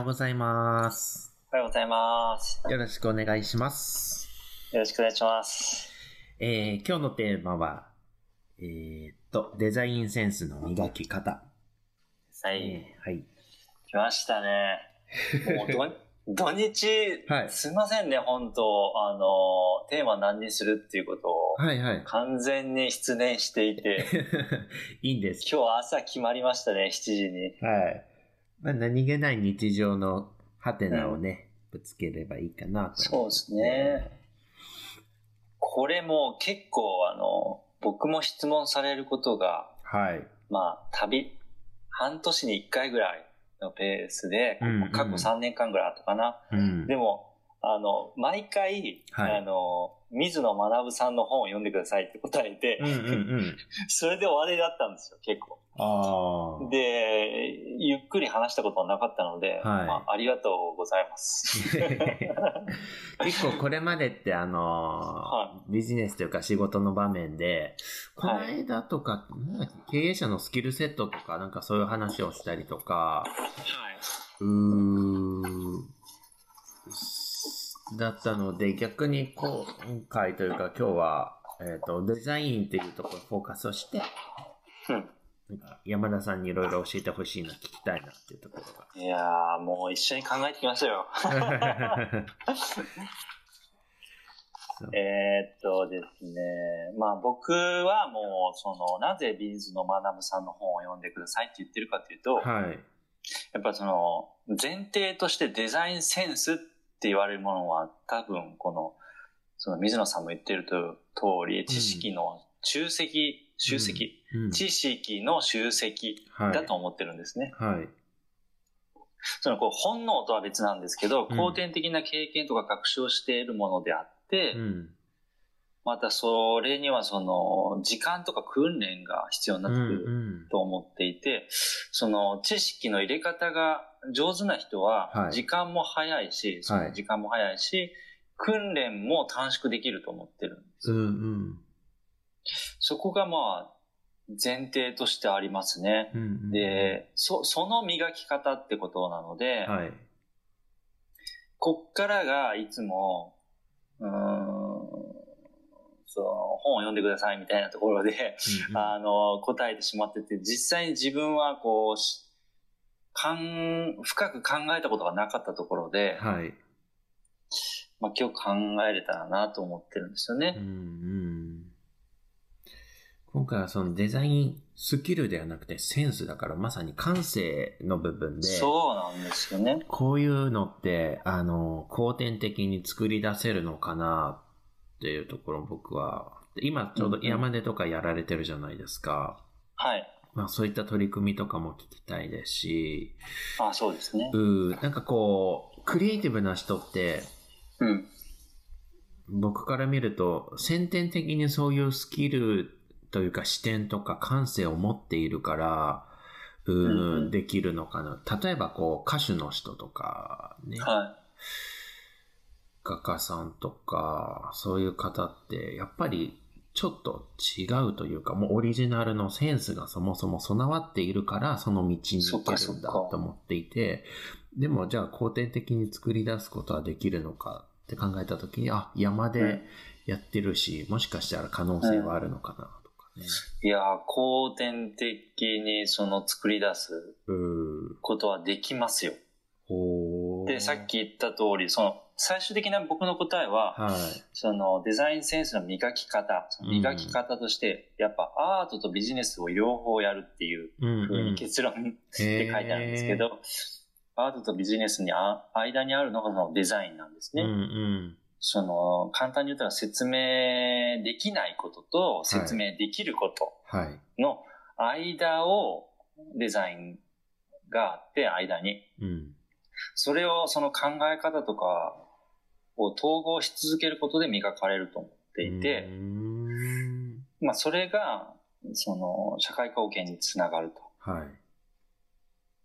ようございます。おはようございます。よろしくお願いします。よろしくお願いします。えー、今日のテーマは、えーっと、デザインセンスの磨き方。はい。えーはい。来ましたね。もうど 土日、はいすいませんね、本当あの、テーマ何にするっていうことをはいはい。完全に失念していて、いいんです。今日朝決まりましたね、7時に。はい。まあ、何気ない日常のハテナをね、ぶつければいいかなと思そうですね。これも結構あの、僕も質問されることが、はい。まあ、旅、半年に1回ぐらいのペースで、うんうん過去3年間ぐらいあったかな。うん。でも、あの、毎回、はいあの、水野学さんの本を読んでくださいって答えて、うんうんうん。それで終わりだったんですよ、結構。で、ゆっくり話したことはなかったので、はいまあ、ありがとうございます。結構これまでってあのーはビジネスというか仕事の場面で、このはい間とか、なんだっけ経営者のスキルセットとか、なんかそういう話をしたりとか、うーだったので、逆に今回というか今日は、えっ、と、デザインっていうところにフォーカスをして、うんなんか山田さんにいろいろ教えてほしいな、聞きたいなっていうところが。いやー、もう一緒に考えてきましたよ。そうえーっとですね、まあ僕はもう、その、なぜビーズの学さんの本を読んでくださいって言ってるかというと、はい。やっぱその、前提としてデザインセンスって言われるものは多分この、その水野さんも言ってると通り、知識の集積、集積、うん知識の集積はいだと思ってるんですね。はい。そのこう本能とは別なんですけど、うん後天的な経験とか学習をしているものであって、うん。またそれにはその時間とか訓練が必要になってくるうんと思っていて、その知識の入れ方が上手な人ははい時間も早いし、その時間も早いし、訓練も短縮できると思ってるんです。うんうんそこがまあ前提としてありますね。うんうん。で、そ、その磨き方ってことなので、はい。こっからがいつも、うーん、その本を読んでくださいみたいなところで、うんうんあの、答えてしまってて、実際に自分はこう、しかん、深く考えたことがなかったところで、はい。まあ今日考えれたらなと思ってるんですよね。うんうん。今回はそのデザインスキルではなくてセンスだからまさに感性の部分で、そうなんですよね。こういうのって、あの、後天的に作り出せるのかなっていうところ僕は、今ちょうど山根とかやられてるじゃないですか。はい。まあそういった取り組みとかも聞きたいですし、あそうですね。うん、なんかこう、クリエイティブな人って、うん。僕から見ると、先天的にそういうスキルというか視点とか感性を持っているから、ううんうんん、できるのかな。例えばこう、歌手の人とか、ね、は画家さんとか、そういう方って、やっぱりちょっと違うというか、もうオリジナルのセンスがそもそも備わっているから、その道に行けるんだと思っていて、でもじゃあ後天的に作り出すことはできるのかって考えたときに、あ、山うんでやってるし、もしかしたら可能性はあるのかなとかね。い。いやー、後天的にその作り出すことはできますよ。で、さっき言った通り、その、最終的な僕の答えは、はい。そのデザインセンスの磨き方、磨き方として、やっぱアートとビジネスを両方やるっていううんふうにうん。結論で書いてあるんですけど、アートとビジネスにあ間にあるのがそのデザインなんですね。うんうん。その、簡単に言ったら説明できないことと説明できることはい。の間をデザインがあって、間に。うん。それをその考え方とかを統合し続けることで磨かれると思っていて、まあそれが、その、社会貢献につながると。はい。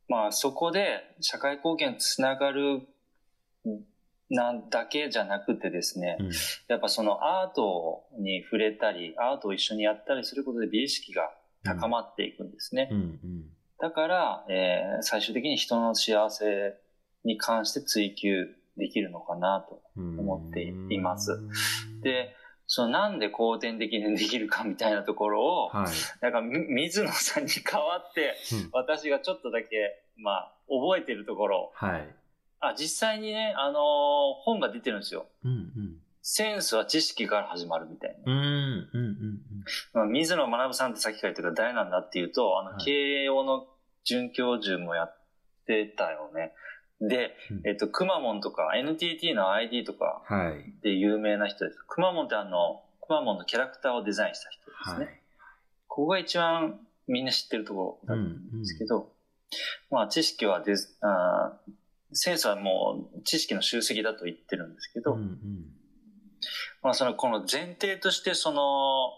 まあそこで社会貢献につながるなんだけじゃなくてですね、うんやっぱそのアートに触れたり、アートを一緒にやったりすることで美意識が高まっていくんですね。うんうん。だから、えー最終的に人の幸せに関して追求できるのかなと思っています。で、そのなんで後天的にできるかみたいなところを、はい。なんかみ水野さんに代わって、うん私がちょっとだけ、まあ、覚えてるところ、はい。あ、実際にね、あのー本が出てるんですよ。うんセンスは知識から始まるみたいな。うん。うんうんうんまあ、水野学さんってさっきから言ってるから誰なんだっていうと、あの、はい慶応の准教授もやってたよね。で、うんえっと、くまモンとか NTT の ID とか。で有名な人です。くまモンってあの、くまモンのキャラクターをデザインした人ですはね。い。ここが一番みんな知ってるところなんですけど、まあ知識はデザあーセンスはもう知識の集積だと言ってるんですけど、うんうん。まあそのこの前提としてその、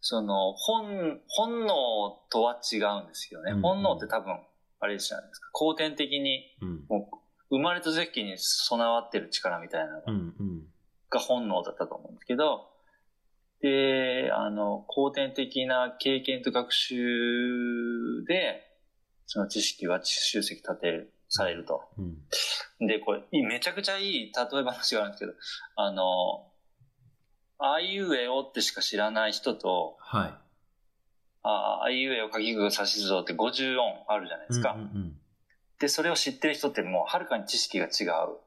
その本、本能とは違うんですよね。うんうん本能って多分、あれじゃないですか。後天的にうん。もう生まれた時に備わってる力みたいなのうんうん。が本能だったと思うんですけど、で、あの、後天的な経験と学習で、その知識は集積立てる、されると。うん。で、これ、いめちゃくちゃいい例え話があるんですけど、あの、あいうえおってしか知らない人と、はい。ああいうえおかきぐさしずぞって50音あるじゃないですか。うんうんで、それを知ってる人ってもうはるかに知識が違う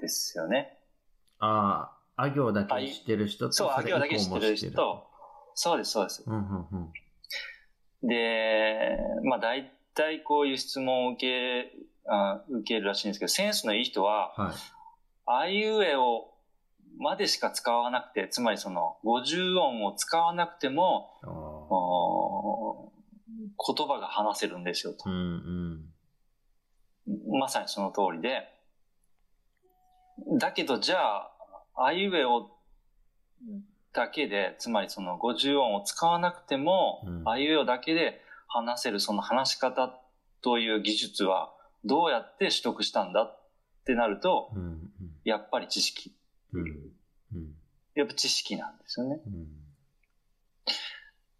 ですよね。ああ、あ行だけ知ってる人と、そう、あれ行だけ知ってる人。そうです、そうです。うんうんうん。で、まあ大体こういう質問を受け、あ受けるらしいんですけど、センスのいい人は、はい。あいうえおまでしか使わなくて、つまりその50音を使わなくても、言葉が話せるんですよとう。んうん。まさにその通りで。だけどじゃあ、あいうえおだけで、つまりその50音を使わなくても、うんあいうえおだけで話せるその話し方という技術はどうやって取得したんだってなると、うんうん。やっぱり知識。うんうんやっぱ知識なんですよね。うん。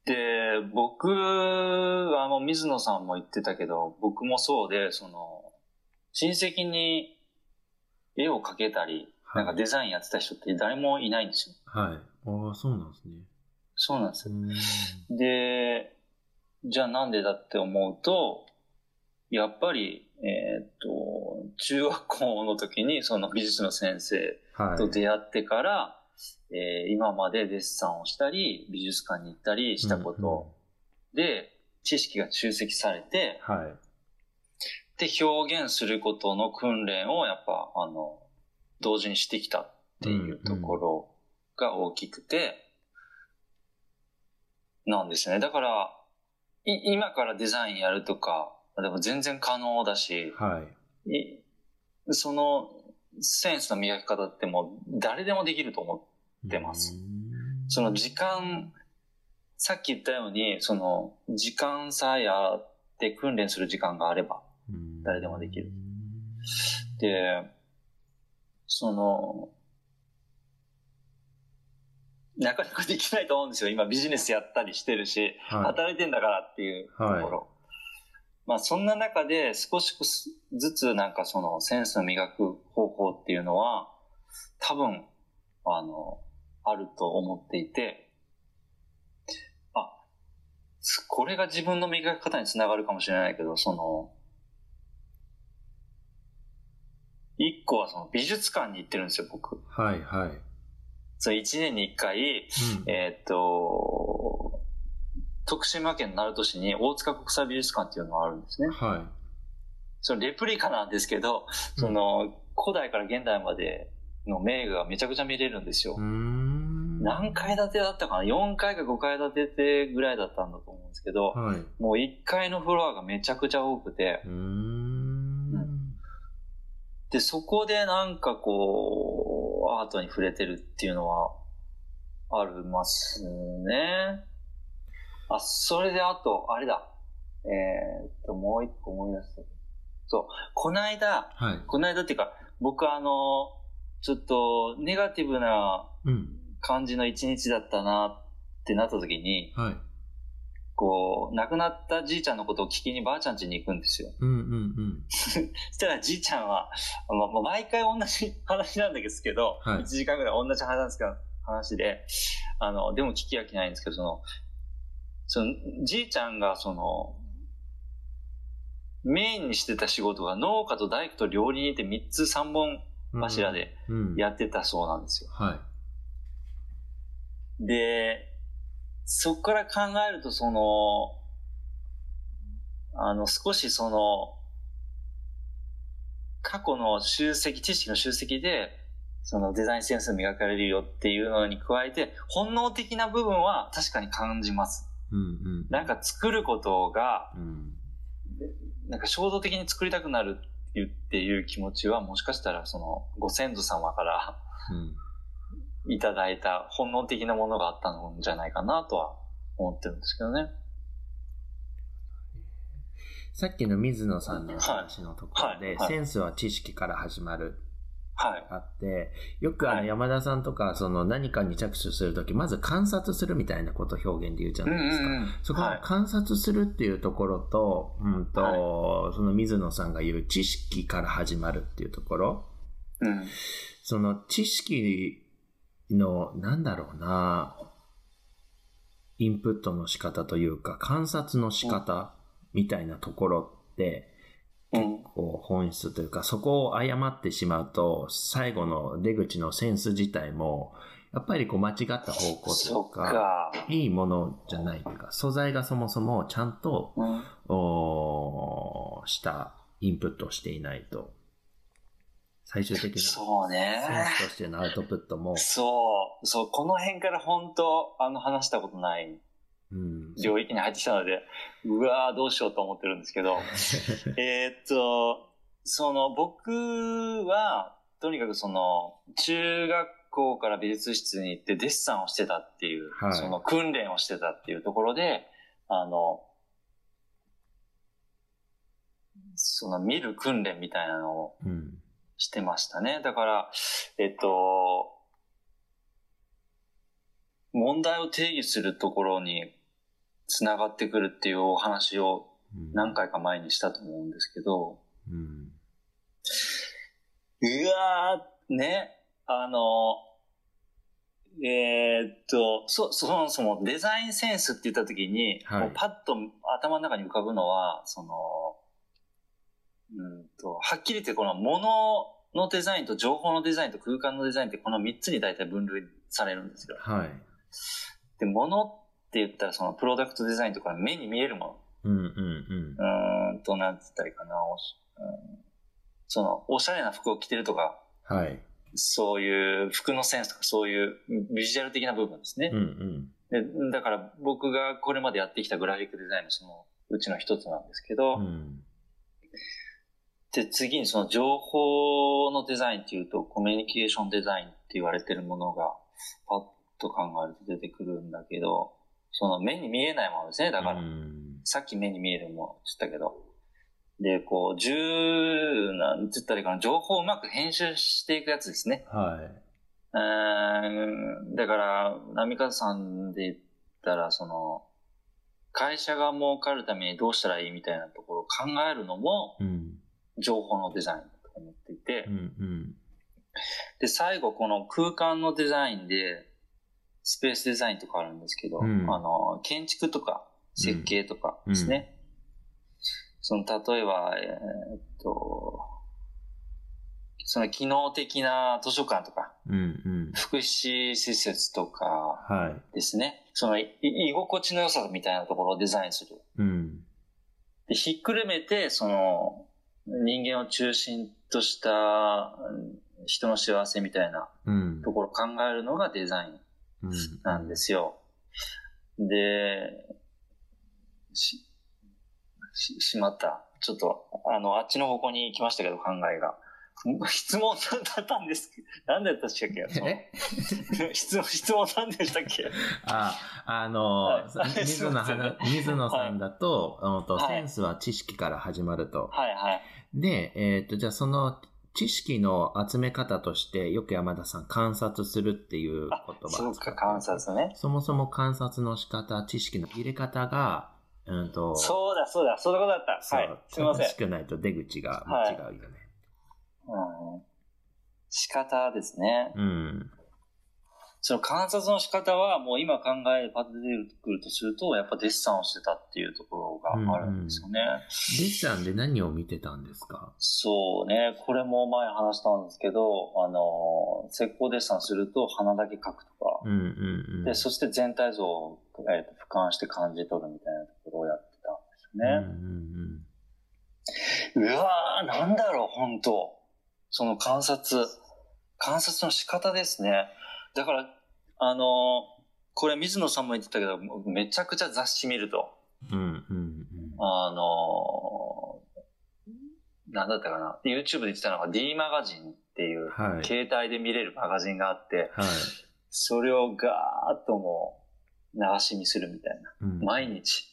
で、僕、あの、水野さんも言ってたけど、僕もそうで、その、親戚に絵を描けたり、はいなんかデザインやってた人って誰もいないんですよ。はい。ああ、そうなんですね。そうなんですうよ。ん。で、じゃあなんでだって思うと、やっぱり、えーっと、中学校の時にその美術の先生はい。と出会ってから、えー今までデッサンをしたり、美術館に行ったりしたことで、知識が集積されて、うんうん。はい。で、表現することの訓練をやっぱ、あの、同時にしてきたっていうところが大きくて、なんですね。だから、い今からデザインやるとか、でも全然可能だし、はい。いそのセンスの磨き方ってもう誰でもできると思う。出ますうんその時間、さっき言ったように、その時間さえあって訓練する時間があれば、うん誰でもできる。で、その、なかなかできないと思うんですよ。今ビジネスやったりしてるし、はい。働いてんだからっていうところ。まあそんな中で少しずつなんかそのセンスの磨く方法っていうのは多分あの、あると思っていて、あ、これが自分の磨き方につながるかもしれないけど、その、一個はその美術館に行ってるんですよ、僕。はい、はい。その一年に一回、うんえーっと、徳島県鳴門市に大塚国際美術館っていうのがあるんですね。はそのレプリカなんですけど、その古代から現代までの名画がめちゃくちゃ見れるんですよ。何階建てだったかな ?4 階か5階建てぐらいだったんだと思うんですけど、はい。もう1階のフロアがめちゃくちゃ多くて、うーん。で、そこでなんかこう、アートに触れてるっていうのは、ありますね。あ、それであと、あれだ。えーっと、もう一個思い出した。そう、この間、はい。この間っていうか、僕あの、ちょっとネガティブなうん。感じの一日だったなってなった時に、はい。こう、亡くなったじいちゃんのことを聞きにばあちゃん家に行くんですよ。うんうんうん。そしたらじいちゃんは、まあ、まあ毎回同じ話なんですけど、はい1時間ぐらい同じ話なんですけど、話で、あの、でも聞き飽きないんですけど、その、その、じいちゃんがその、メインにしてた仕事が農家と大工と料理人って3つ3本柱でうん。やってたそうなんですよ。はい。で、そこから考えると、その、あの、少しその、過去の集積、知識の集積で、そのデザインセンス磨かれるよっていうのに加えて、本能的な部分は確かに感じます。うんうん。なんか作ることが、うん。なんか衝動的に作りたくなるっていう気持ちは、もしかしたらその、ご先祖様からうん。いただいた本能的なものがあったんじゃないかなとは思ってるんですけどね。さっきの水野さんの話のところで、はいはいセンスは知識から始まるはい。あって、よくあのはい山田さんとか、その何かに着手するとき、まず観察するみたいなことを表現で言うじゃないですか。そこは観察するっていうところと、うんと、はその水野さんが言う知識から始まるっていうところ、うん。その知識の、なんだろうな、インプットの仕方というか、観察の仕方みたいなところって、うん。こう本質というか、そこを誤ってしまうと、最後の出口のセンス自体も、やっぱりこう間違った方向とか、か。いいものじゃないというか、素材がそもそもちゃんと、うん。おーしたインプットをしていないと、最終的なセンそうね。スとしてのアウトプットも、そう。そう、この辺から本当、あの、話したことないうん、領域に入ってきたので、うわーどうしようと思ってるんですけど、えーっと、その、僕は、とにかくその、中学校から美術室に行ってデッサンをしてたっていう、はい。その訓練をしてたっていうところで、あの、その見る訓練みたいなのをうん、してましたね。だから、えっと、問題を定義するところにつながってくるっていうお話をうん。何回か前にしたと思うんですけど、うん、うわー、ね、あの、えーっと、そ、そもそもデザインセンスって言った時に、はい。パッと頭の中に浮かぶのは、その、うんと、はっきり言ってこの物のデザインと情報のデザインと空間のデザインってこの3つに大体分類されるんですよ。はい。で、物って言ったらそのプロダクトデザインとか目に見えるもうん、うん、の。うーんと、なんつったらいいかな。おしうんその、おしゃれな服を着てるとか、うん。はい。そういう服のセンスとかそういうビジュアル的な部分ですねうん、。うん。でだから僕がこれまでやってきたグラフィックデザインのそのうちの一つなんですけど、うん、で、次にその情報のデザインっていうとコミュニケーションデザインって言われてるものがパッと考えると出てくるんだけど、その目に見えないものですね。だから、うん、さっき目に見えるものって言ったけど。で、こう、十、なんて言ったらいいかな、情報をうまく編集していくやつですね。はい。うーんだから、波風さんで言ったら、その、会社が儲かるためにどうしたらいいみたいなところを考えるのも、うん、情報のデザインだと思っていてう、ん、うん。で、最後、この空間のデザインで、スペースデザインとかあるんですけど、うんあの、建築とか設計とかですね。その、例えば、えーっと、その機能的な図書館とか、うん、うん。福祉施設とかはい。ですね。そのい居心地の良さみたいなところをデザインする。うん、で、ひっくるめて、その、人間を中心としたうん人の幸せみたいなうん。ところを考えるのがデザインうんなんですよ。で、し、し、しまった。ちょっと、あの、あっちの方向に行きましたけど、考えが。質問だったんですけど、何だったっけえ？質問、質問何でしたっけ？あ、あの、はい水野 水野さんだと、うんとはいセンスは知識から始まると。はいはい。で、えっ、と、じゃあその知識の集め方として、よく山田さん、観察するっていう言葉をそうか、観察ね。そもそも観察の仕方、知識の入れ方が、うんと、そうだ、そうだ、そういうことだった。そうはい。すみません正し。くないと出口が違うよね。うん。仕方ですね。うん。その観察の仕方は、もう今考え、パッと出てくるとすると、やっぱデッサンをしてたっていうところがあるんですよね。デッサンで何を見てたんですか？そうね、これも前話したんですけど、あの、石膏デッサンすると鼻だけ描くとか、うんうんうん。で、そして全体像を、えーと俯瞰して感じ取るみたいなところをやってたんですうんうよんね。うわー、なんだろう、本当その観察、観察の仕方ですね。だから、あの、これ水野さんも言ってたけど、めちゃくちゃ雑誌見ると、うん。うんうんうん。あの、なんだったかな、YouTube で言ってたのが D マガジンっていう、はい。携帯で見れるマガジンがあって、はい。それをガーッともう流し見するみたいな。うん毎日。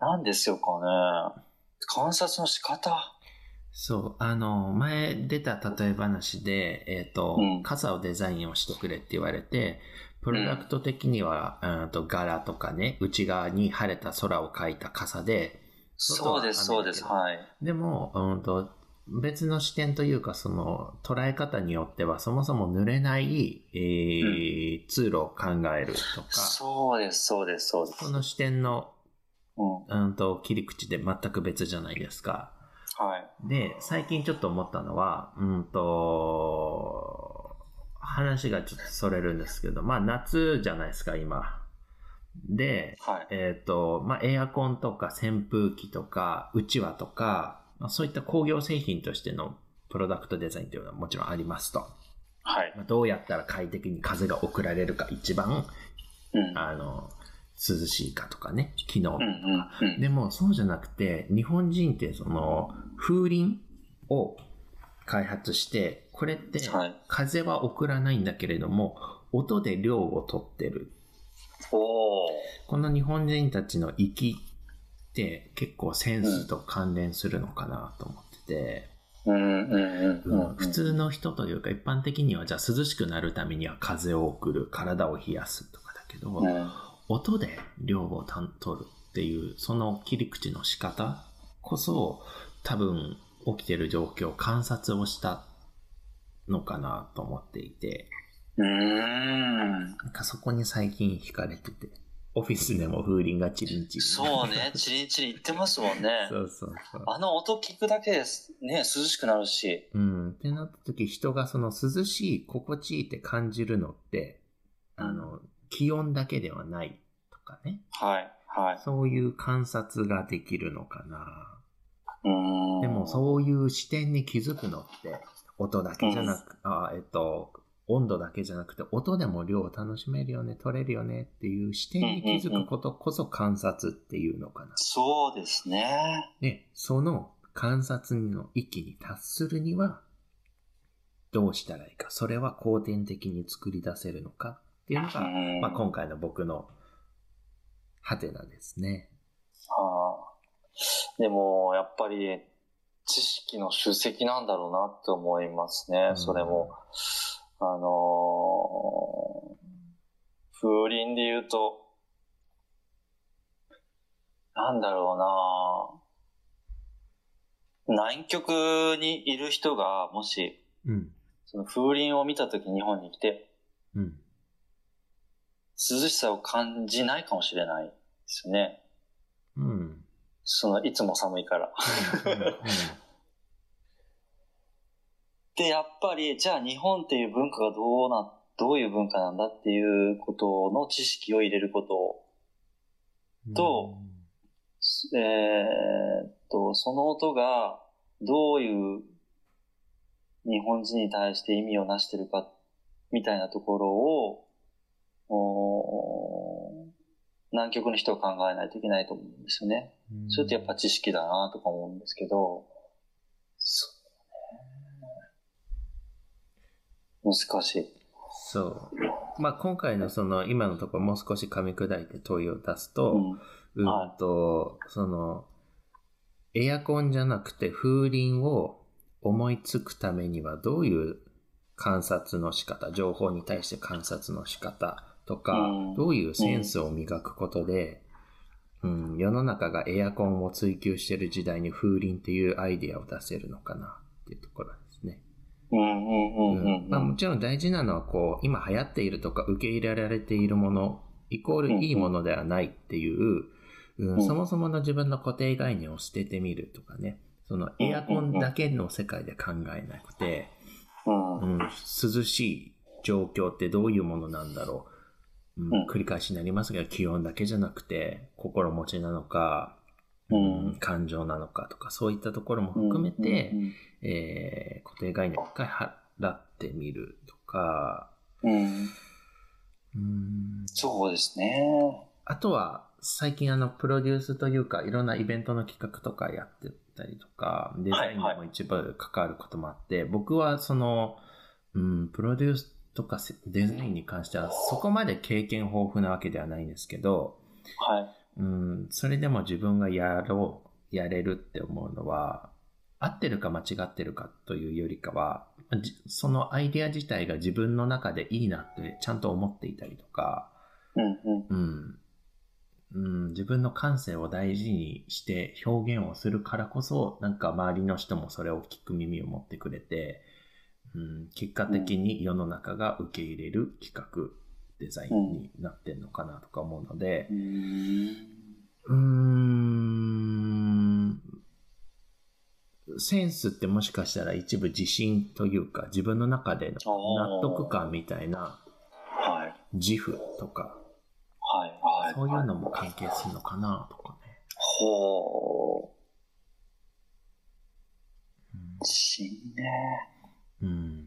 なんですよかね。観察の仕方。そう、あの、前出た例え話で、えっ、と、うん傘をデザインをしてくれって言われて、プロダクト的には、うん、と柄とかね、内側に晴れた空を描いた傘で、そうです、そうです。雨はい。でも、うんと、別の視点というか、その、捉え方によっては、そもそも濡れない、えー通路を考えるとか、そうです、そうです、そうです。その視点の、うん。うんと、切り口で全く別じゃないですか。はい。で、最近ちょっと思ったのは、うんと、話がちょっとそれるんですけど、まあ夏じゃないですか、今。で、はい。えっ、と、まあエアコンとか扇風機とか、うちわとか、まあ、そういった工業製品としてのプロダクトデザインというのはもちろんありますと。はい。まあどうやったら快適に風が送られるか一番、うん。あの、涼しいかとかね、機能うん、うん、うん。でもそうじゃなくて、日本人ってその風鈴を開発して、これってはい風は送らないんだけれども、音で量を取ってる。この日本人たちの息って結構センスと関連するのかなと思ってて。普通の人というか一般的にはじゃあ涼しくなるためには風を送る、体を冷やすとかだけど、うん。音で量を取るっていうその切り口の仕方こそ多分起きてる状況観察をしたのかなと思っていてうーん。なんかそこに最近惹かれててオフィスでも風鈴がチリンチリンそうね、チリンチリン言ってますもんね。そうそうそうあの音聞くだけです。ね、涼しくなるし。うんってなった時人がその涼しい心地いいって感じるのってあの気温だけではないとかねはい、はい。そういう観察ができるのかなうーん。でもそういう視点に気づくのって、音だけじゃなく、あえっと、温度だけじゃなくて、音でも量を楽しめるよね、取れるよねっていう視点に気づくことこそ観察っていうのかな。そうですね。で、その観察の域に達するには、どうしたらいいか。それは後天的に作り出せるのかっていうのが、うんまあ、今回の僕のハテナですね。はあ、でも、やっぱり、知識の集積なんだろうなって思いますね、うんそれも。あのー風鈴で言うと、なんだろうな南極にいる人が、もし、うん。その風鈴を見たとき日本に来て、うん。涼しさを感じないかもしれないですね。うん。その、いつも寒いから。で、やっぱり、じゃあ日本っていう文化がどうな、どういう文化なん。だっていうことの知識を入れることうん。とえーっと、その音がどういう日本人に対して意味をなしてるか、みたいなところを、南極の人は考えないといけないと思うんですよね。うんそれってやっぱ知識だなとか思うんですけど、そうね。難しい。そう。まあ、今回のその、今のところもう少し噛み砕いて問いを出すと、うん。うんはと、その、エアコンじゃなくて風鈴を思いつくためにはどういう観察の仕方、情報に対して観察の仕方とか、うん。どういうセンスを磨くことで、うん、世の中がエアコンを追求している時代に風鈴っていうアイディアを出せるのかなっていうところですね。もちろん大事なのはこう今流行っているとか受け入れられているものイコールいいものではないっていう、うんうん。そもそもの自分の固定概念を捨ててみるとかね。そのエアコンだけの世界で考えなくて、うん。うん、涼しい状況ってどういうものなんだろう、うん。うん。繰り返しになりますが気温だけじゃなくて心持ちなのか、うん。感情なのかとかそういったところも含めて、うんえー固定概念を一回払ってみるとか、うん。そうですね。あとは、最近あの、プロデュースというか、いろんなイベントの企画とかやってたりとか、デザインにも一部関わることもあって、僕はその、うん、プロデュースとかせデザインに関しては、そこまで経験豊富なわけではないんですけど、はい。うん、それでも自分がやろう、やれるって思うのは、合ってるか間違ってるかというよりかは、じそのアイデア自体が自分の中でいいなってちゃんと思っていたりとか、うんうんうん、うん、自分の感性を大事にして表現をするからこそ、なんか周りの人もそれを聞く耳を持ってくれて、うん、結果的に世の中が受け入れる企画、デザインになってんのかなとか思うのでう、ん。うーん、センスってもしかしたら一部自信というか、自分の中での納得感みたいなはい。自負とか、はい。はい。そういうのも関係するのかなとかね。ほう。うん自信ね。うん、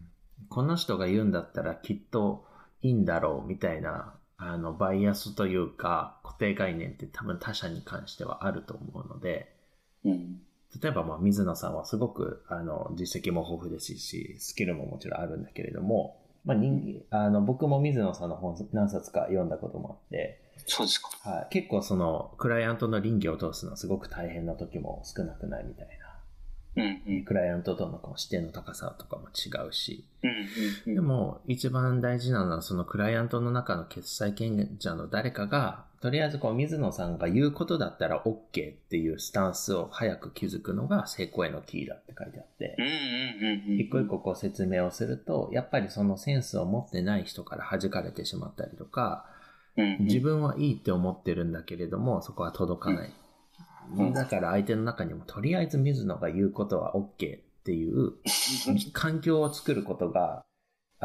この人が言うんだったらきっといいんだろうみたいな、あの、バイアスというか固定概念って多分他者に関してはあると思うので、うん。例えばまあ水野さんはすごくあの実績も豊富ですし、スキルももちろんあるんだけれども、まあ人あの僕も水野さんの本何冊か読んだこともあって、そうですか。はい、結構そのクライアントの倫理を通すのはすごく大変な時も少なくないみたいな。うんうん。クライアントとのこう視点の高さとかも違うし、うんうん。でも、一番大事なのは、そのクライアントの中の決済権者の誰かが、とりあえずこう、水野さんが言うことだったら OK っていうスタンスを早く気づくのが成功へのキーだって書いてあってうん、うんうんうん。一個一個こう説明をすると、やっぱりそのセンスを持ってない人から弾かれてしまったりとか。自分はいいって思ってるんだけれども、そこは届かない。うんだから相手の中にも、とりあえず水野が言うことは OK っていう 環境を作ることが、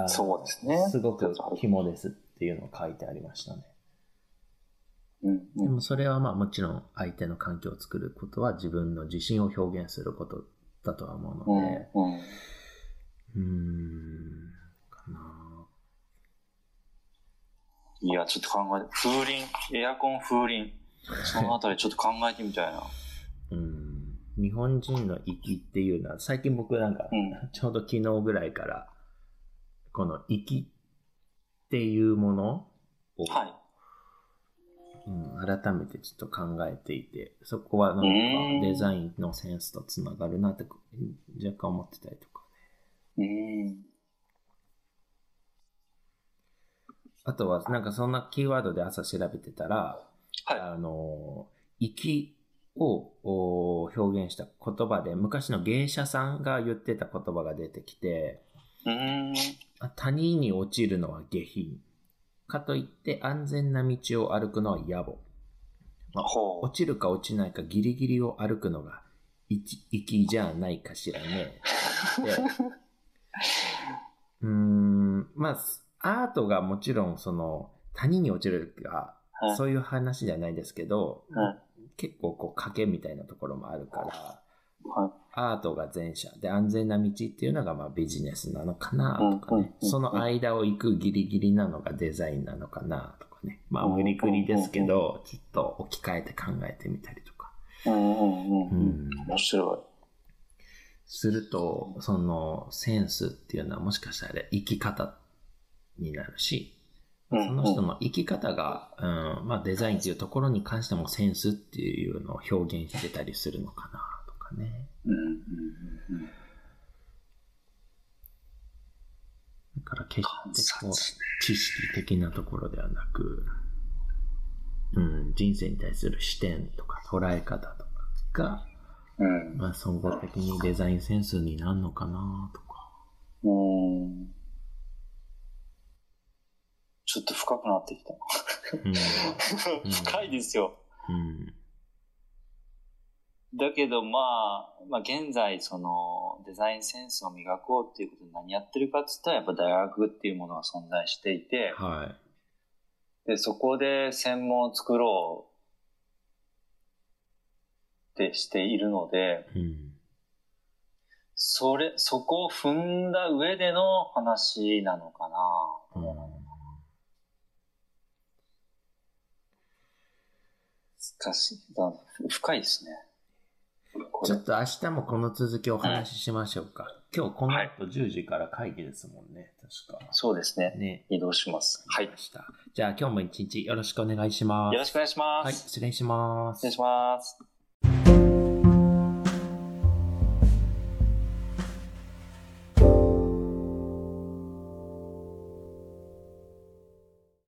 そうですねすごく肝ですっていうのを書いてありましたね。うんうん。でもそれはまあもちろん相手の環境を作ることは自分の自信を表現することだとは思ううんので、うん。うーん、かな。いや、ちょっと考えて、風鈴、エアコン風鈴。そのあたりちょっと考えてみたいな。うん、日本人の粋っていうのは、最近僕なんか、うん。ちょうど昨日ぐらいから、この粋っていうものを、はい。うん、改めてちょっと考えていて、そこはなんかうんデザインのセンスとつながるなって若干思ってたりとかね。うん。あとはなんかそんなキーワードで朝調べてたら、はい。あの、粋をお表現した言葉で昔の芸者さんが言ってた言葉が出てきて、うん。谷に落ちるのは下品。かといって安全な道を歩くのは野暮。まあ。落ちるか落ちないかギリギリを歩くのが粋じゃないかしらね。で うーん、まあ、アートがもちろんその谷に落ちるがはい。そういう話じゃないですけど、はい。結構こう賭けみたいなところもあるから、はい。アートが前者で安全な道っていうのがまあビジネスなのかなとかね、うんその間を行くギリギリなのがデザインなのかなとかね、まあうん無理くりですけど、ちょっと置き換えて考えてみたりとか。うんうんうんううん。ん面白すると、そのセンスっていうのはもしかしたら生き方になるし、その人の生き方が、うん、まあデザインっていうところに関してもセンスっていうのを表現してたりするのかなとかね。だから決してこう、知識的なところではなく、うん、人生に対する視点とか捉え方とかが、まあ総合的にデザインセンスになるのかなとか。うん。ちょっと深くなってきた。うん。深いですよ。うん。だけどまあ、まあ現在そのデザインセンスを磨こうっていうことで何やってるかって言ったらやっぱ大学っていうものが存在していて、はい。で、そこで専門を作ろうってしているので、うん。それ、そこを踏んだ上での話なのかな。うん難しい。だ深いですね。ちょっと明日もこの続きお話ししましょうか。今日この後10時から会議ですもんね、確か。そうですね。ね。移動します。はい。じゃあ今日も一日よろしくお願いします。よろしくお願いします。はい、失礼します。失礼します。